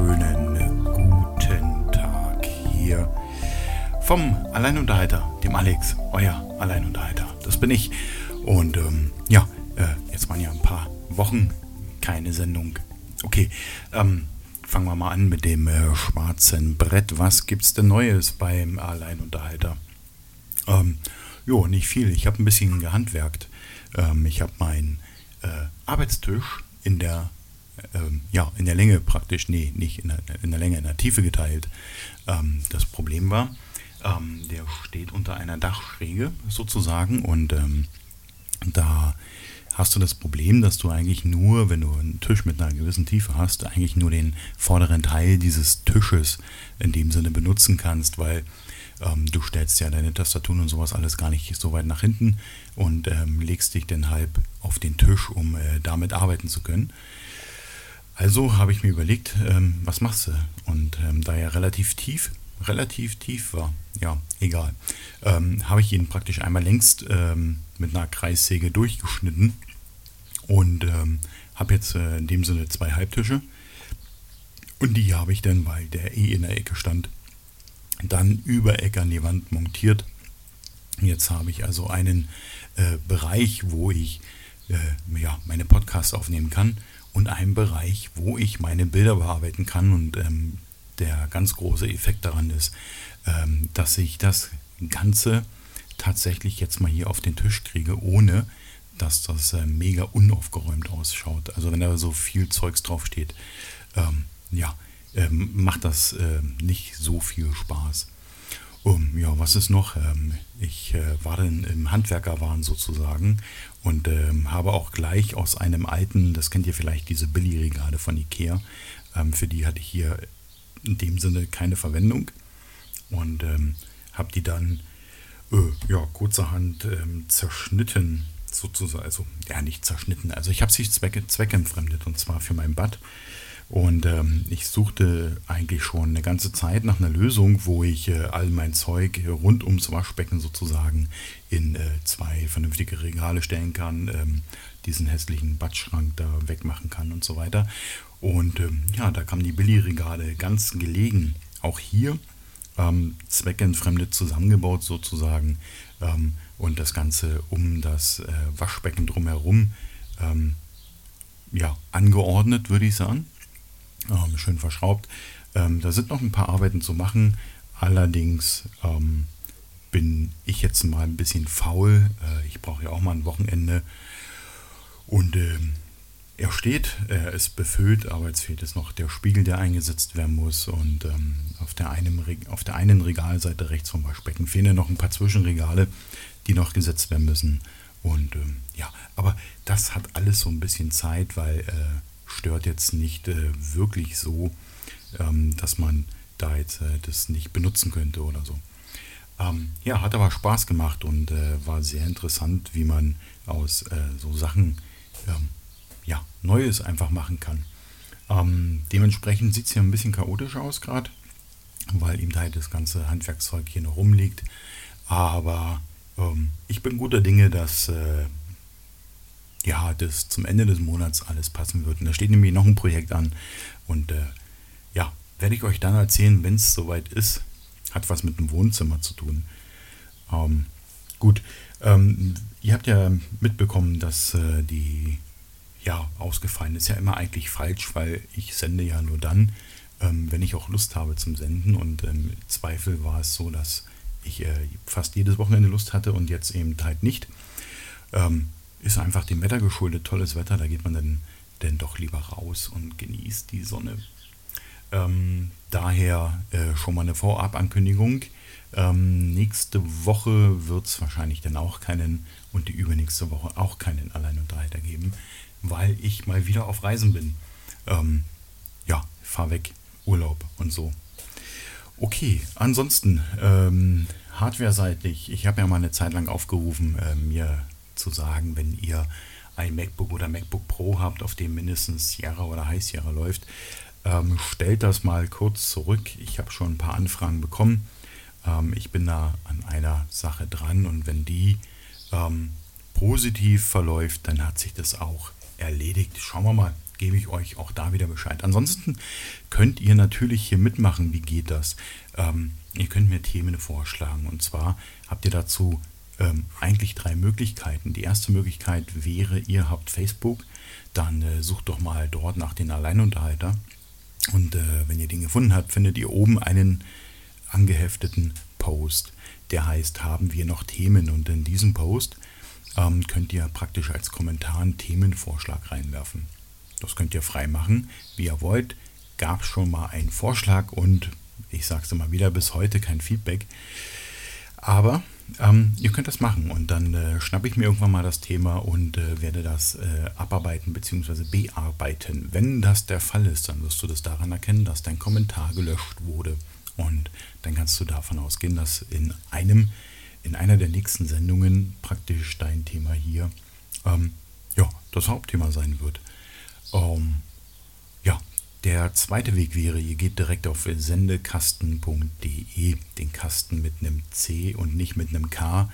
schönen guten Tag hier vom Alleinunterhalter, dem Alex, euer Alleinunterhalter. Das bin ich. Und ähm, ja, äh, jetzt waren ja ein paar Wochen keine Sendung. Okay, ähm, fangen wir mal an mit dem äh, schwarzen Brett. Was gibt's denn Neues beim Alleinunterhalter? Ähm, jo, nicht viel. Ich habe ein bisschen gehandwerkt. Ähm, ich habe meinen äh, Arbeitstisch in der ähm, ja, in der Länge praktisch, nee, nicht in der, in der Länge, in der Tiefe geteilt. Ähm, das Problem war, ähm, der steht unter einer Dachschräge sozusagen und ähm, da hast du das Problem, dass du eigentlich nur, wenn du einen Tisch mit einer gewissen Tiefe hast, eigentlich nur den vorderen Teil dieses Tisches in dem Sinne benutzen kannst, weil ähm, du stellst ja deine Tastaturen und sowas alles gar nicht so weit nach hinten und ähm, legst dich dann halb auf den Tisch, um äh, damit arbeiten zu können. Also habe ich mir überlegt, ähm, was machst du? Und ähm, da er relativ tief, relativ tief war, ja, egal, ähm, habe ich ihn praktisch einmal längst ähm, mit einer Kreissäge durchgeschnitten und ähm, habe jetzt äh, in dem Sinne zwei Halbtische. Und die habe ich dann, weil der eh in der Ecke stand, dann über Ecke an die Wand montiert. Jetzt habe ich also einen äh, Bereich, wo ich äh, ja, meine Podcasts aufnehmen kann und einen Bereich, wo ich meine Bilder bearbeiten kann. Und ähm, der ganz große Effekt daran ist, ähm, dass ich das Ganze tatsächlich jetzt mal hier auf den Tisch kriege, ohne dass das äh, mega unaufgeräumt ausschaut. Also wenn da so viel Zeugs draufsteht, ähm, ja, ähm, macht das äh, nicht so viel Spaß. Um, ja, was ist noch? Ähm, ich äh, war dann im Handwerkerwahn sozusagen und ähm, habe auch gleich aus einem alten, das kennt ihr vielleicht, diese Billigregale von Ikea, ähm, für die hatte ich hier in dem Sinne keine Verwendung. Und ähm, habe die dann äh, ja, kurzerhand ähm, zerschnitten sozusagen, also ja nicht zerschnitten, also ich habe sie zwecke, zweckentfremdet und zwar für mein Bad und ähm, ich suchte eigentlich schon eine ganze Zeit nach einer Lösung, wo ich äh, all mein Zeug rund ums Waschbecken sozusagen in äh, zwei vernünftige Regale stellen kann, ähm, diesen hässlichen Badschrank da wegmachen kann und so weiter. Und ähm, ja, da kamen die Billigregale ganz gelegen. Auch hier ähm, zweckentfremdet zusammengebaut sozusagen ähm, und das Ganze um das äh, Waschbecken drumherum ähm, ja, angeordnet, würde ich sagen ähm, schön verschraubt. Ähm, da sind noch ein paar Arbeiten zu machen. Allerdings ähm, bin ich jetzt mal ein bisschen faul. Äh, ich brauche ja auch mal ein Wochenende. Und ähm, er steht, er ist befüllt, aber jetzt fehlt es noch der Spiegel, der eingesetzt werden muss. Und ähm, auf, der einen, auf der einen Regalseite rechts vom Waschbecken fehlen ja noch ein paar Zwischenregale, die noch gesetzt werden müssen. Und ähm, ja, aber das hat alles so ein bisschen Zeit, weil äh, stört jetzt nicht äh, wirklich so, ähm, dass man da jetzt äh, das nicht benutzen könnte oder so. Ähm, ja, hat aber Spaß gemacht und äh, war sehr interessant, wie man aus äh, so Sachen ähm, ja, Neues einfach machen kann. Ähm, dementsprechend sieht es hier ein bisschen chaotisch aus gerade, weil ihm halt das ganze Handwerkszeug hier noch rumliegt. Aber ähm, ich bin guter Dinge, dass äh, ja, das zum Ende des Monats alles passen wird. Und da steht nämlich noch ein Projekt an. Und äh, ja, werde ich euch dann erzählen, wenn es soweit ist. Hat was mit dem Wohnzimmer zu tun. Ähm, gut, ähm, ihr habt ja mitbekommen, dass äh, die ja ausgefallen ist. Ja immer eigentlich falsch, weil ich sende ja nur dann, ähm, wenn ich auch Lust habe zum Senden. Und im Zweifel war es so, dass ich äh, fast jedes Wochenende Lust hatte und jetzt eben halt nicht. Ähm, ist einfach dem Wetter geschuldet. Tolles Wetter, da geht man dann, dann doch lieber raus und genießt die Sonne. Ähm, daher äh, schon mal eine Vorabankündigung. Ähm, nächste Woche wird es wahrscheinlich dann auch keinen und die übernächste Woche auch keinen Allein- und Dreiter geben, weil ich mal wieder auf Reisen bin. Ähm, ja, fahr weg, Urlaub und so. Okay, ansonsten ähm, hardware-seitig, ich habe ja mal eine Zeit lang aufgerufen, äh, mir zu sagen, wenn ihr ein MacBook oder MacBook Pro habt, auf dem mindestens Sierra oder High Sierra läuft, ähm, stellt das mal kurz zurück. Ich habe schon ein paar Anfragen bekommen. Ähm, ich bin da an einer Sache dran und wenn die ähm, positiv verläuft, dann hat sich das auch erledigt. Schauen wir mal, gebe ich euch auch da wieder Bescheid. Ansonsten könnt ihr natürlich hier mitmachen. Wie geht das? Ähm, ihr könnt mir Themen vorschlagen. Und zwar habt ihr dazu ähm, eigentlich drei Möglichkeiten. Die erste Möglichkeit wäre, ihr habt Facebook, dann äh, sucht doch mal dort nach den Alleinunterhalter. Und äh, wenn ihr den gefunden habt, findet ihr oben einen angehefteten Post, der heißt, haben wir noch Themen? Und in diesem Post ähm, könnt ihr praktisch als Kommentar einen Themenvorschlag reinwerfen. Das könnt ihr frei machen, wie ihr wollt. Gab schon mal einen Vorschlag und ich sage es immer wieder, bis heute kein Feedback. Aber ähm, ihr könnt das machen und dann äh, schnappe ich mir irgendwann mal das Thema und äh, werde das äh, abarbeiten bzw. bearbeiten. Wenn das der Fall ist, dann wirst du das daran erkennen, dass dein Kommentar gelöscht wurde. Und dann kannst du davon ausgehen, dass in einem, in einer der nächsten Sendungen praktisch dein Thema hier ähm, ja, das Hauptthema sein wird. Ähm, ja, der zweite Weg wäre, ihr geht direkt auf sendekasten.de, den Kasten mit einem C und nicht mit einem K.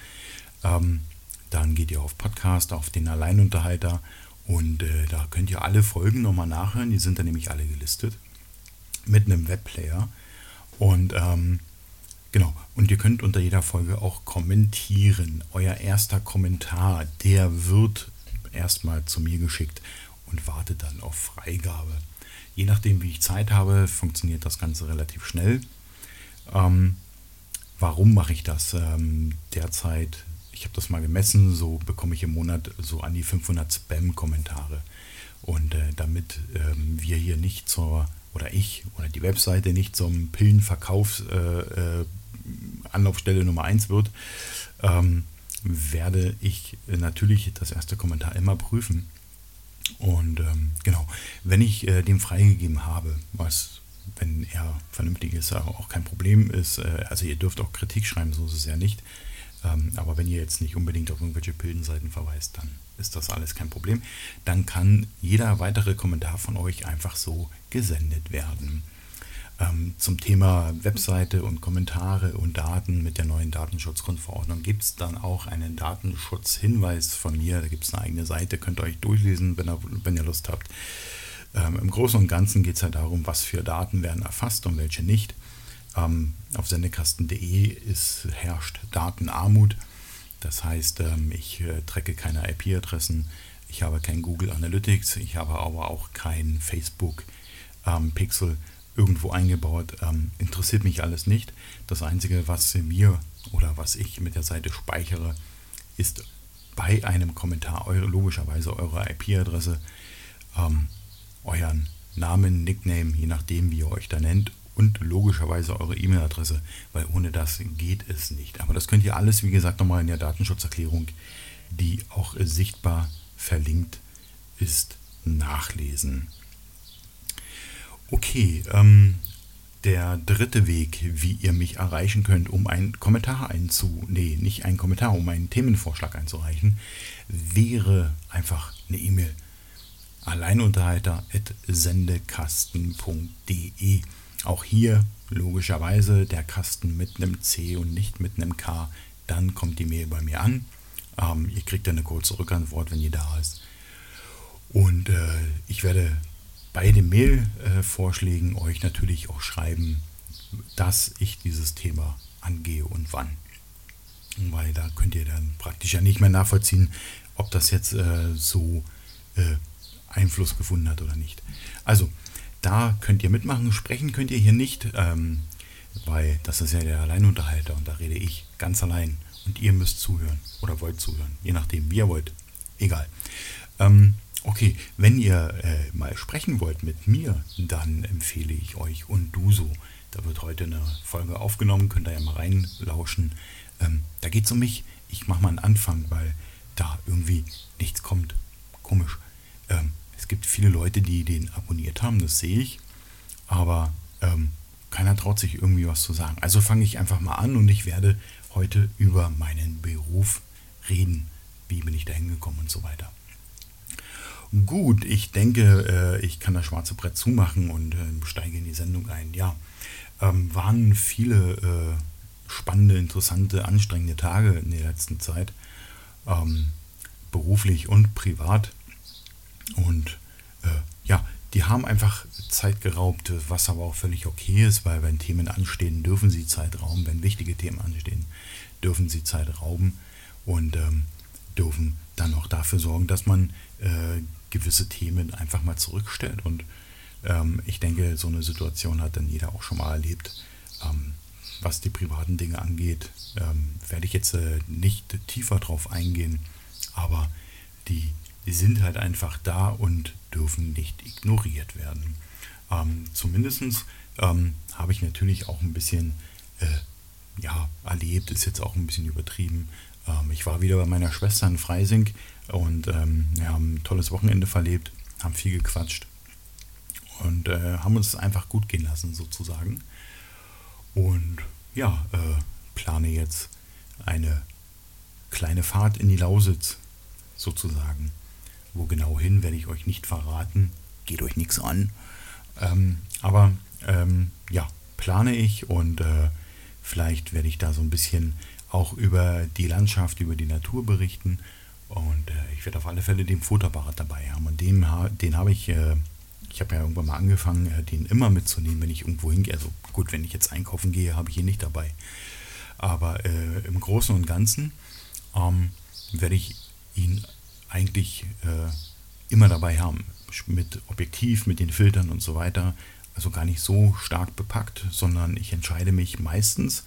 Ähm, dann geht ihr auf Podcast, auf den Alleinunterhalter und äh, da könnt ihr alle Folgen nochmal nachhören. Die sind da nämlich alle gelistet mit einem Webplayer. Und ähm, genau, und ihr könnt unter jeder Folge auch kommentieren. Euer erster Kommentar, der wird erstmal zu mir geschickt und wartet dann auf Freigabe. Je nachdem, wie ich Zeit habe, funktioniert das Ganze relativ schnell. Ähm, warum mache ich das? Ähm, derzeit, ich habe das mal gemessen, so bekomme ich im Monat so an die 500 Spam-Kommentare. Und äh, damit ähm, wir hier nicht zur oder ich oder die Webseite nicht zum Pillenverkaufs-Anlaufstelle äh, äh, Nummer 1 wird, ähm, werde ich natürlich das erste Kommentar immer prüfen. Und ähm, genau, wenn ich äh, dem freigegeben habe, was, wenn er vernünftig ist, auch kein Problem ist, äh, also ihr dürft auch Kritik schreiben, so ist es ja nicht. Ähm, aber wenn ihr jetzt nicht unbedingt auf irgendwelche Pillenseiten verweist, dann ist das alles kein Problem. Dann kann jeder weitere Kommentar von euch einfach so gesendet werden. Ähm, zum Thema Webseite und Kommentare und Daten mit der neuen Datenschutzgrundverordnung gibt es dann auch einen Datenschutzhinweis von mir. Da gibt es eine eigene Seite, könnt ihr euch durchlesen, wenn ihr, wenn ihr Lust habt. Ähm, Im Großen und Ganzen geht es ja darum, was für Daten werden erfasst und welche nicht. Ähm, auf sendekasten.de herrscht Datenarmut. Das heißt, ähm, ich äh, trecke keine IP-Adressen, ich habe kein Google Analytics, ich habe aber auch kein Facebook ähm, irgendwo eingebaut. Ähm, interessiert mich alles nicht. Das Einzige, was mir oder was ich mit der Seite speichere, ist bei einem Kommentar eure, logischerweise eure IP-Adresse, ähm, euren Namen, Nickname, je nachdem, wie ihr euch da nennt und logischerweise eure E-Mail-Adresse, weil ohne das geht es nicht. Aber das könnt ihr alles, wie gesagt, nochmal in der Datenschutzerklärung, die auch sichtbar verlinkt ist, nachlesen. Okay, ähm, der dritte Weg, wie ihr mich erreichen könnt, um einen Kommentar einzu... Nee, nicht einen Kommentar, um einen Themenvorschlag einzureichen, wäre einfach eine E-Mail. Alleinunterhalter.sendekasten.de Auch hier logischerweise der Kasten mit einem C und nicht mit einem K. Dann kommt die Mail bei mir an. Ähm, ihr kriegt eine kurze Rückantwort, wenn die da ist. Und äh, ich werde bei den Mail-Vorschlägen euch natürlich auch schreiben, dass ich dieses Thema angehe und wann. Weil da könnt ihr dann praktisch ja nicht mehr nachvollziehen, ob das jetzt äh, so äh, Einfluss gefunden hat oder nicht. Also, da könnt ihr mitmachen. Sprechen könnt ihr hier nicht, ähm, weil das ist ja der Alleinunterhalter und da rede ich ganz allein. Und ihr müsst zuhören oder wollt zuhören, je nachdem, wie ihr wollt. Egal. Ähm, Okay, wenn ihr äh, mal sprechen wollt mit mir, dann empfehle ich euch Unduso. Da wird heute eine Folge aufgenommen, könnt ihr ja mal reinlauschen. Ähm, da geht es um mich. Ich mache mal einen Anfang, weil da irgendwie nichts kommt. Komisch. Ähm, es gibt viele Leute, die den abonniert haben, das sehe ich. Aber ähm, keiner traut sich irgendwie was zu sagen. Also fange ich einfach mal an und ich werde heute über meinen Beruf reden. Wie bin ich da hingekommen und so weiter. Gut, ich denke, äh, ich kann das schwarze Brett zumachen und äh, steige in die Sendung ein. Ja, ähm, waren viele äh, spannende, interessante, anstrengende Tage in der letzten Zeit. Ähm, beruflich und privat. Und ja, die haben einfach Zeit geraubt, was aber auch völlig okay ist, weil wenn Themen anstehen, dürfen sie Zeit rauben. Wenn wichtige Themen anstehen, dürfen sie Zeit rauben und ähm, dürfen dann auch dafür sorgen, dass man äh, gewisse Themen einfach mal zurückstellt. Und ähm, ich denke, so eine Situation hat dann jeder auch schon mal erlebt. Ähm, was die privaten Dinge angeht, ähm, werde ich jetzt äh, nicht tiefer drauf eingehen, aber die, sind halt einfach da und dürfen nicht ignoriert werden. Ähm, Zumindest ähm, habe ich natürlich auch ein bisschen äh, ja, erlebt, ist jetzt auch ein bisschen übertrieben. Ähm, ich war wieder bei meiner Schwester in Freising und ähm, wir haben ein tolles Wochenende verlebt, haben viel gequatscht und äh, haben uns einfach gut gehen lassen sozusagen. Und ja, äh, plane jetzt eine kleine Fahrt in die Lausitz sozusagen. Wo genau hin, werde ich euch nicht verraten. Geht euch nichts an. Ähm, aber ähm, ja, plane ich und äh, vielleicht werde ich da so ein bisschen auch über die Landschaft, über die Natur berichten. Und äh, ich werde auf alle Fälle den Fotoapparat dabei haben. Und dem, den habe ich äh, ich habe ja irgendwann mal angefangen, äh, den immer mitzunehmen, wenn ich irgendwo hingehe. Also gut, wenn ich jetzt einkaufen gehe, habe ich ihn nicht dabei. Aber äh, im Großen und Ganzen ähm, werde ich ihn eigentlich äh, immer dabei haben. Mit Objektiv, mit den Filtern und so weiter. Also gar nicht so stark bepackt, sondern ich entscheide mich meistens,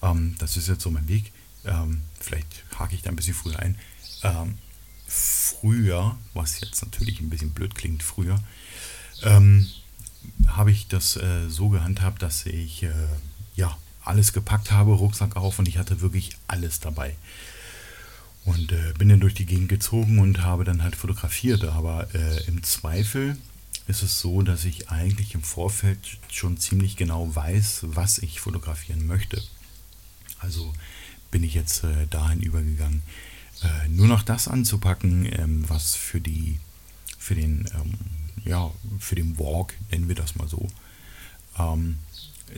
ähm, das ist jetzt so mein Weg, ähm, vielleicht hake ich da ein bisschen früher ein, ähm, früher, was jetzt natürlich ein bisschen blöd klingt, früher, ähm, habe ich das äh, so gehandhabt, dass ich äh, ja alles gepackt habe, Rucksack auf und ich hatte wirklich alles dabei. Und äh, bin dann durch die Gegend gezogen und habe dann halt fotografiert. Aber äh, im Zweifel ist es so, dass ich eigentlich im Vorfeld schon ziemlich genau weiß, was ich fotografieren möchte. Also bin ich jetzt äh, dahin übergegangen, äh, nur noch das anzupacken, ähm, was für die für den ähm, ja, für den Walk, nennen wir das mal so, ähm,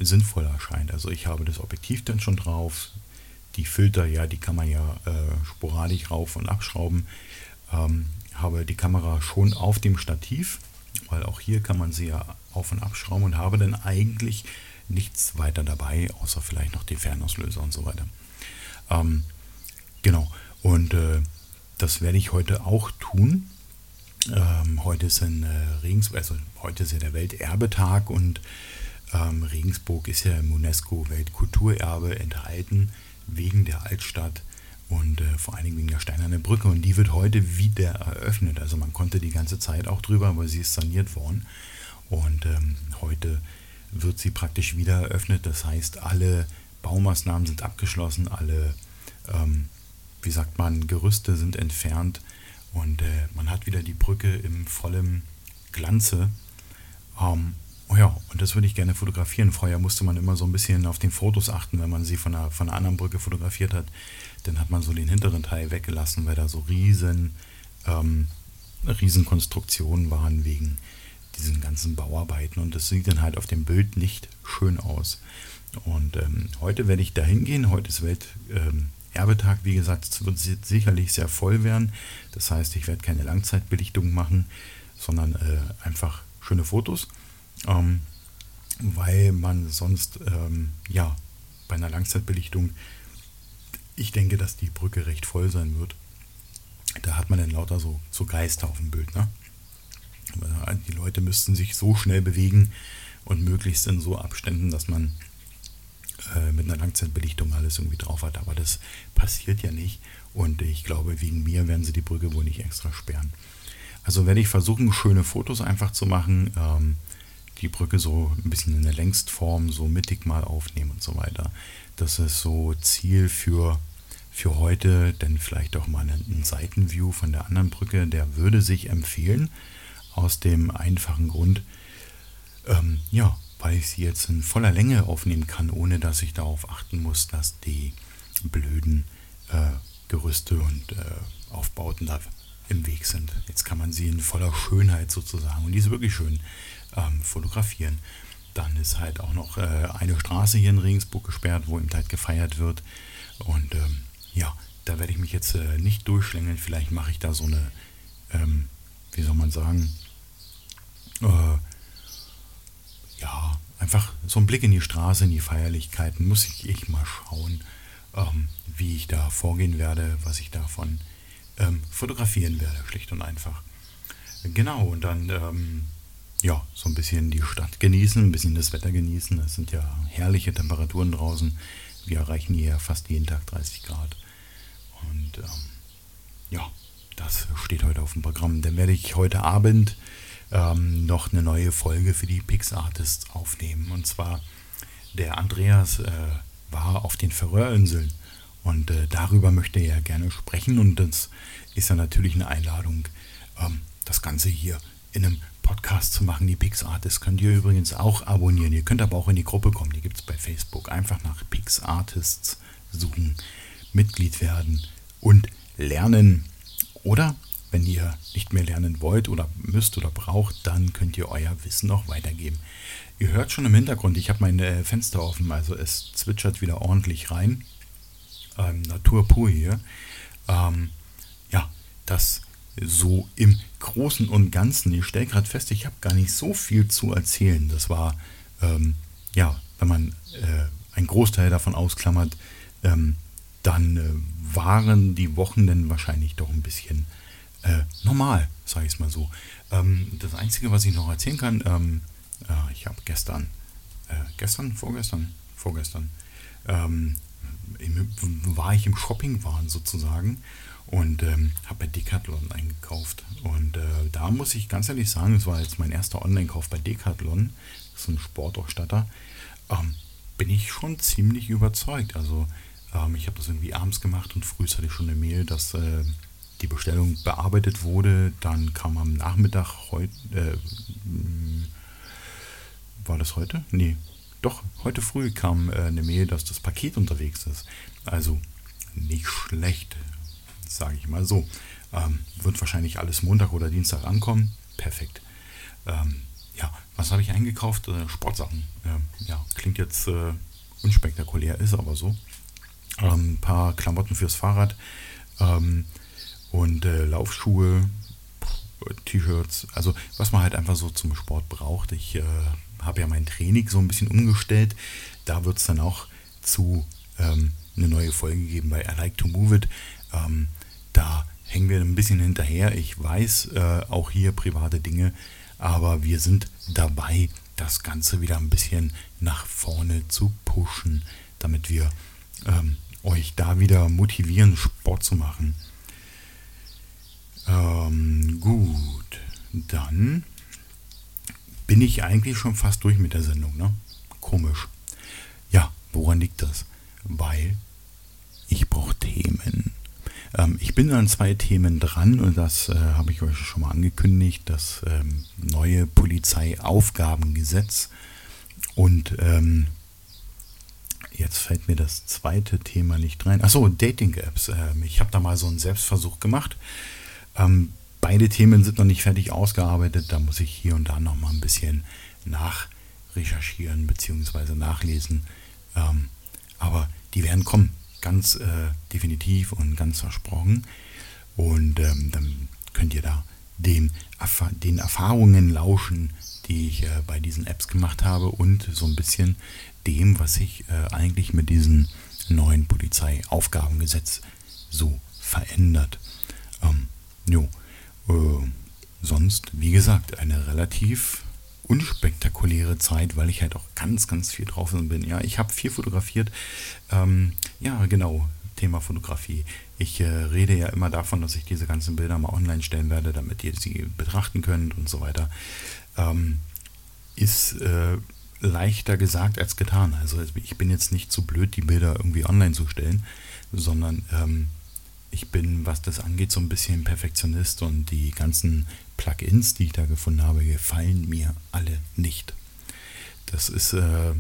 sinnvoll erscheint. Also ich habe das Objektiv dann schon drauf. Die Filter, ja, die kann man ja äh, sporadisch rauf und abschrauben. Ähm, habe die Kamera schon auf dem Stativ, weil auch hier kann man sie ja auf und abschrauben und habe dann eigentlich nichts weiter dabei, außer vielleicht noch die Fernauslöser und so weiter. Ähm, genau, und äh, das werde ich heute auch tun. Ähm, heute ist in äh, Regensburg, also heute ist ja der Welterbetag und ähm, Regensburg ist ja im UNESCO-Weltkulturerbe enthalten wegen der Altstadt und äh, vor allen Dingen wegen der Steinerne Brücke und die wird heute wieder eröffnet. Also man konnte die ganze Zeit auch drüber, aber sie ist saniert worden und ähm, heute wird sie praktisch wieder eröffnet. Das heißt, alle Baumaßnahmen sind abgeschlossen, alle, ähm, wie sagt man, Gerüste sind entfernt und äh, man hat wieder die Brücke im vollen Glanze. Ähm, oh ja, und das würde ich gerne fotografieren. Vorher musste man immer so ein bisschen auf den Fotos achten, wenn man sie von einer, von einer anderen Brücke fotografiert hat. Dann hat man so den hinteren Teil weggelassen, weil da so riesen, ähm, Riesenkonstruktionen waren wegen diesen ganzen Bauarbeiten. Und das sieht dann halt auf dem Bild nicht schön aus. Und ähm, heute werde ich da hingehen. Heute ist Welt, ähm, Erbetag, wie gesagt, es wird sicherlich sehr voll werden. Das heißt, ich werde keine Langzeitbelichtung machen, sondern äh, einfach schöne Fotos, ähm, weil man sonst, ähm, ja, bei einer Langzeitbelichtung, ich denke, dass die Brücke recht voll sein wird. Da hat man dann lauter so, so Geister auf dem Bild. Ne? Die Leute müssten sich so schnell bewegen und möglichst in so Abständen, dass man äh, mit einer Langzeitbelichtung alles irgendwie drauf hat. Aber das passiert ja nicht. Und ich glaube, wegen mir werden sie die Brücke wohl nicht extra sperren. Also werde ich versuchen, schöne Fotos einfach zu machen. Ähm, die Brücke so ein bisschen in der Längstform, so mittig mal aufnehmen und so weiter. Das ist so Ziel für, für heute, denn vielleicht auch mal ein Seitenview von der anderen Brücke, der würde sich empfehlen, aus dem einfachen Grund, ähm, ja, weil ich sie jetzt in voller Länge aufnehmen kann, ohne dass ich darauf achten muss, dass die blöden äh, Gerüste und äh, Aufbauten da im Weg sind. Jetzt kann man sie in voller Schönheit sozusagen, und die ist wirklich schön, ähm, fotografieren. Dann ist halt auch noch äh, eine Straße hier in Regensburg gesperrt, wo eben halt gefeiert wird. Und ähm, ja, da werde ich mich jetzt äh, nicht durchschlängeln. Vielleicht mache ich da so eine, ähm, wie soll man sagen, äh, einfach so ein Blick in die Straße, in die Feierlichkeiten. Muss ich, ich mal schauen, ähm, wie ich da vorgehen werde, was ich davon ähm, fotografieren werde, schlicht und einfach. Genau, und dann ähm, ja, so ein bisschen die Stadt genießen, ein bisschen das Wetter genießen. Es sind ja herrliche Temperaturen draußen. Wir erreichen hier fast jeden Tag 30 Grad. Und ähm, ja, das steht heute auf dem Programm. Dann werde ich heute Abend ähm, noch eine neue Folge für die Pixartists aufnehmen. Und zwar der Andreas äh, war auf den Färöerinseln und äh, darüber möchte er gerne sprechen. Und das ist ja natürlich eine Einladung, ähm, das Ganze hier in einem Podcast zu machen, die PixArtists, könnt ihr übrigens auch abonnieren. Ihr könnt aber auch in die Gruppe kommen, die gibt es bei Facebook. Einfach nach PixArtists suchen, Mitglied werden und lernen. Oder wenn ihr nicht mehr lernen wollt oder müsst oder braucht, dann könnt ihr euer Wissen noch weitergeben. Ihr hört schon im Hintergrund, ich habe mein äh, Fenster offen, also es zwitschert wieder ordentlich rein. Ähm, Natur pur hier. Ähm, ja, das so im Großen und Ganzen. Ich stelle gerade fest, ich habe gar nicht so viel zu erzählen. Das war, ähm, ja, wenn man äh, einen Großteil davon ausklammert, ähm, dann äh, waren die Wochen dann wahrscheinlich doch ein bisschen äh, normal, sage ich es mal so. Ähm, das Einzige, was ich noch erzählen kann, ähm, äh, ich habe gestern, äh, gestern, vorgestern, vorgestern, ähm, im, war ich im Shoppingwahn sozusagen und ähm, habe bei Decathlon eingekauft. Und äh, da muss ich ganz ehrlich sagen, es war jetzt mein erster Online-Kauf bei Decathlon, das ist ein Sportausstatter, ähm, bin ich schon ziemlich überzeugt. Also ähm, ich habe das irgendwie abends gemacht und früh hatte ich schon eine Mail, dass äh, die Bestellung bearbeitet wurde. Dann kam am Nachmittag heute, äh, war das heute? Nee, doch, heute früh kam äh, eine Mail, dass das Paket unterwegs ist. Also nicht schlecht sage ich mal so. Ähm, wird wahrscheinlich alles Montag oder Dienstag ankommen. Perfekt. Ähm, ja, was habe ich eingekauft? Äh, Sportsachen. Ähm, ja, klingt jetzt äh, unspektakulär, ist aber so. Ein ähm, paar Klamotten fürs Fahrrad ähm, und äh, Laufschuhe, T-Shirts. Also was man halt einfach so zum Sport braucht. Ich äh, habe ja mein Training so ein bisschen umgestellt. Da wird es dann auch zu ähm, eine neue Folge geben bei I Like to Move It. Ähm, da hängen wir ein bisschen hinterher. Ich weiß äh, auch hier private Dinge, aber wir sind dabei, das Ganze wieder ein bisschen nach vorne zu pushen, damit wir ähm, euch da wieder motivieren, Sport zu machen. Ähm, gut, dann bin ich eigentlich schon fast durch mit der Sendung. Ne? Komisch. Ja, woran liegt das? Weil ich brauche Themen. Ähm, ich bin an zwei Themen dran und das äh, habe ich euch schon mal angekündigt. Das ähm, neue Polizeiaufgabengesetz. Und ähm, jetzt fällt mir das zweite Thema nicht rein. Achso, Dating-Apps. Ähm, ich habe da mal so einen Selbstversuch gemacht. Ähm, beide Themen sind noch nicht fertig ausgearbeitet. Da muss ich hier und da noch mal ein bisschen nachrecherchieren bzw. nachlesen. Ähm, aber die werden kommen ganz äh, definitiv und ganz versprochen. Und ähm, dann könnt ihr da den, den Erfahrungen lauschen, die ich äh, bei diesen Apps gemacht habe und so ein bisschen dem, was sich äh, eigentlich mit diesem neuen Polizeiaufgabengesetz so verändert. Ähm, jo, äh, sonst, wie gesagt, eine relativ unspektakuläre Zeit, weil ich halt auch ganz, ganz viel drauf bin. Ja, ich habe viel fotografiert. Ähm, ja, genau, Thema Fotografie. Ich äh, rede ja immer davon, dass ich diese ganzen Bilder mal online stellen werde, damit ihr sie betrachten könnt und so weiter. Ähm, ist äh, leichter gesagt als getan. Also ich bin jetzt nicht zu blöd, die Bilder irgendwie online zu stellen, sondern ähm, ich bin, was das angeht, so ein bisschen Perfektionist und die ganzen Plugins, die ich da gefunden habe, gefallen mir alle nicht. Das ist, äh,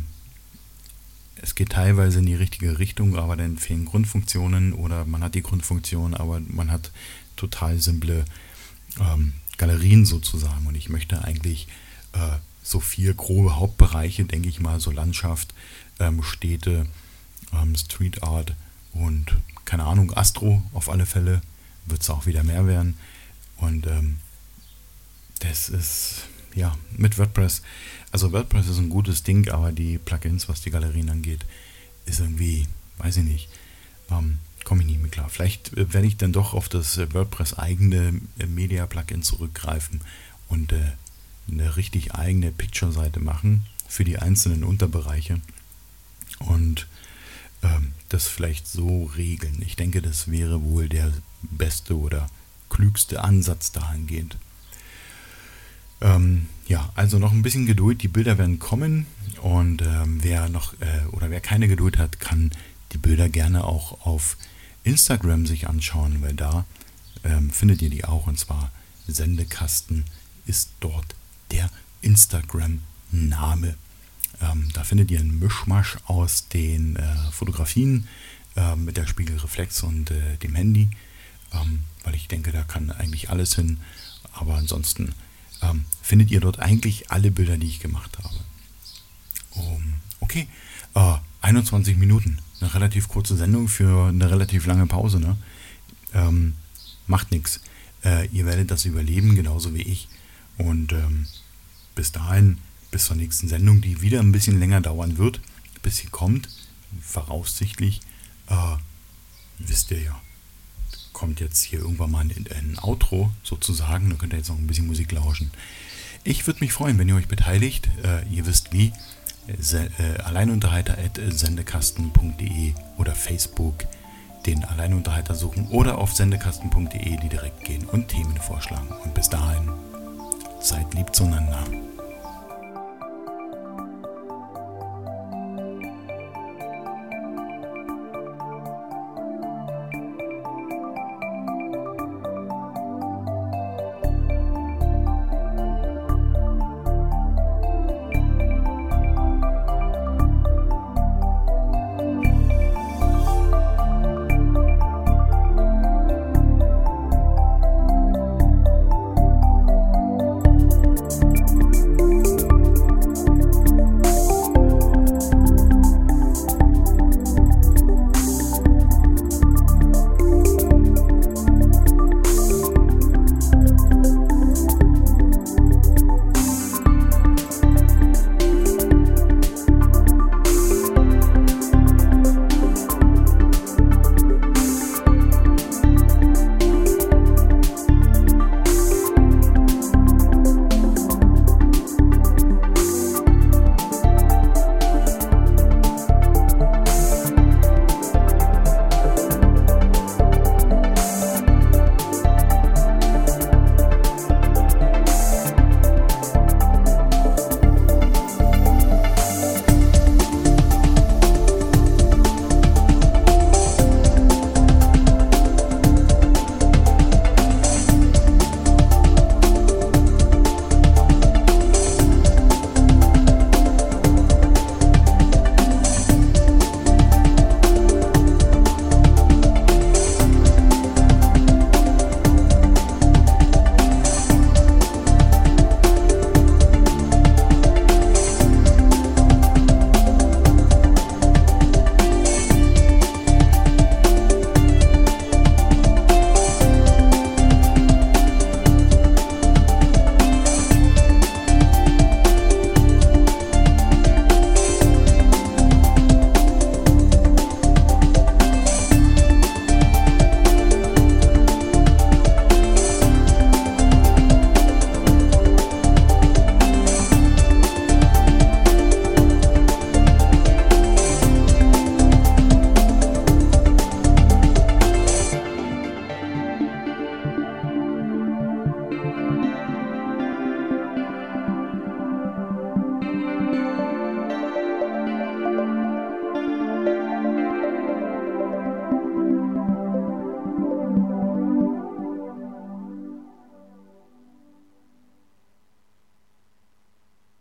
es geht teilweise in die richtige Richtung, aber dann fehlen Grundfunktionen oder man hat die Grundfunktion, aber man hat total simple ähm, Galerien sozusagen. Und ich möchte eigentlich äh, so vier grobe Hauptbereiche, denke ich mal, so Landschaft, ähm, Städte, ähm, Street Art und keine Ahnung, Astro auf alle Fälle wird es auch wieder mehr werden. Und ähm, das ist, ja, mit WordPress. Also WordPress ist ein gutes Ding, aber die Plugins, was die Galerien angeht, ist irgendwie, weiß ich nicht, ähm, komme ich nicht mehr klar. Vielleicht äh, werde ich dann doch auf das äh, WordPress eigene äh, Media-Plugin zurückgreifen und äh, eine richtig eigene Picture-Seite machen für die einzelnen Unterbereiche und das vielleicht so regeln. Ich denke, das wäre wohl der beste oder klügste Ansatz dahingehend. Ähm, ja, also noch ein bisschen Geduld, die Bilder werden kommen und ähm, wer noch äh, oder wer keine Geduld hat, kann die Bilder gerne auch auf Instagram sich anschauen, weil da ähm, findet ihr die auch und zwar Sendekasten ist dort der Instagram-Name. Ähm, da findet ihr einen Mischmasch aus den äh, Fotografien äh, mit der Spiegelreflex und äh, dem Handy, ähm, weil ich denke, da kann eigentlich alles hin. Aber ansonsten ähm, findet ihr dort eigentlich alle Bilder, die ich gemacht habe. Um, okay, 21 äh, Minuten, eine relativ kurze Sendung für eine relativ lange Pause. Ne? Ähm, macht nichts. Äh, ihr werdet das überleben, genauso wie ich. Und ähm, bis dahin, bis zur nächsten Sendung, die wieder ein bisschen länger dauern wird, bis sie kommt, voraussichtlich, äh, wisst ihr ja, kommt jetzt hier irgendwann mal ein, ein Outro sozusagen. Da könnt ihr jetzt noch ein bisschen Musik lauschen. Ich würde mich freuen, wenn ihr euch beteiligt. Äh, ihr wisst wie. Se, äh, alleinunterhalter.sendekasten.de oder Facebook den Alleinunterhalter suchen oder auf sendekasten.de direkt gehen und Themen vorschlagen. Und bis dahin, seid lieb zueinander.